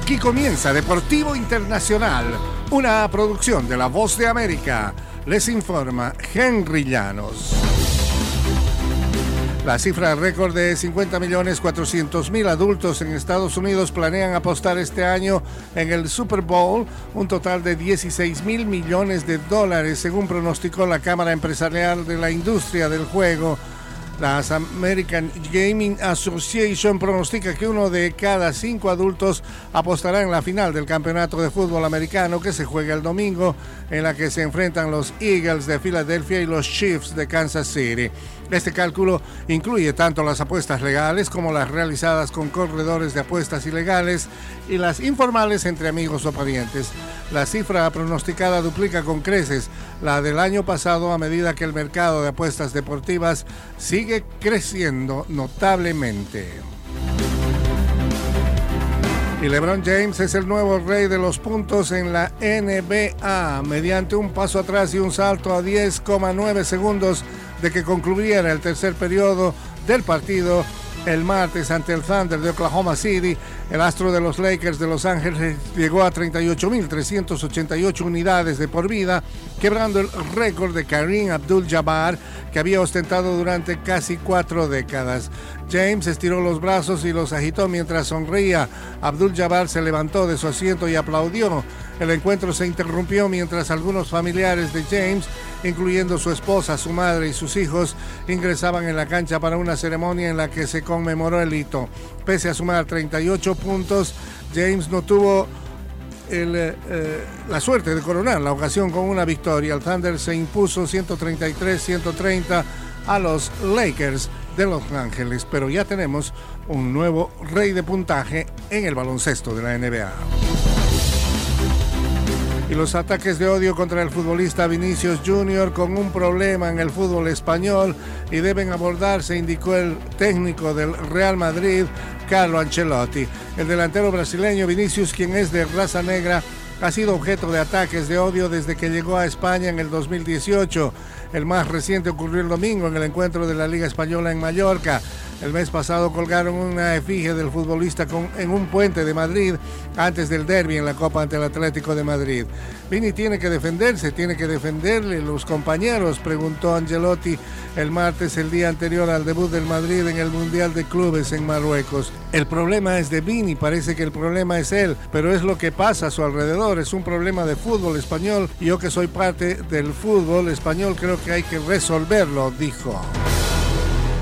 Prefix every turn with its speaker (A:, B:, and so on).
A: Aquí comienza Deportivo Internacional, una producción de La Voz de América. Les informa Henry Llanos. La cifra récord de 50.400.000 adultos en Estados Unidos planean apostar este año en el Super Bowl un total de 16 mil millones de dólares, según pronosticó la Cámara Empresarial de la Industria del Juego. La American Gaming Association pronostica que uno de cada cinco adultos apostará en la final del campeonato de fútbol americano que se juega el domingo, en la que se enfrentan los Eagles de Filadelfia y los Chiefs de Kansas City. Este cálculo incluye tanto las apuestas legales como las realizadas con corredores de apuestas ilegales y las informales entre amigos o parientes. La cifra pronosticada duplica con creces la del año pasado a medida que el mercado de apuestas deportivas sigue creciendo notablemente. Y LeBron James es el nuevo rey de los puntos en la NBA mediante un paso atrás y un salto a 10,9 segundos de que concluyera el tercer periodo del partido el martes ante el Thunder de Oklahoma City. El astro de los Lakers de Los Ángeles llegó a 38.388 unidades de por vida, quebrando el récord de Kareem Abdul-Jabbar que había ostentado durante casi cuatro décadas. James estiró los brazos y los agitó mientras sonreía. Abdul-Jabbar se levantó de su asiento y aplaudió. El encuentro se interrumpió mientras algunos familiares de James, incluyendo su esposa, su madre y sus hijos, ingresaban en la cancha para una ceremonia en la que se conmemoró el hito. Pese a sumar 38 puntos, James no tuvo eh, la suerte de coronar la ocasión con una victoria. El Thunder se impuso 133-130 a los Lakers de Los Ángeles, pero ya tenemos un nuevo rey de puntaje en el baloncesto de la NBA y los ataques de odio contra el futbolista Vinicius Junior con un problema en el fútbol español y deben abordarse, indicó el técnico del Real Madrid, Carlo Ancelotti. El delantero brasileño Vinicius, quien es de raza negra, ha sido objeto de ataques de odio desde que llegó a España en el 2018. El más reciente ocurrió el domingo en el encuentro de la Liga Española en Mallorca. El mes pasado colgaron una efigie del futbolista en un puente de Madrid antes del derby en la Copa ante el Atlético de Madrid. Vini tiene que defenderse, tiene que defenderle los compañeros, preguntó Angelotti el martes, el día anterior al debut del Madrid en el Mundial de Clubes en Marruecos. El problema es de Vini, parece que el problema es él, pero es lo que pasa a su alrededor, es un problema de fútbol español yo que soy parte del fútbol español creo que hay que resolverlo, dijo.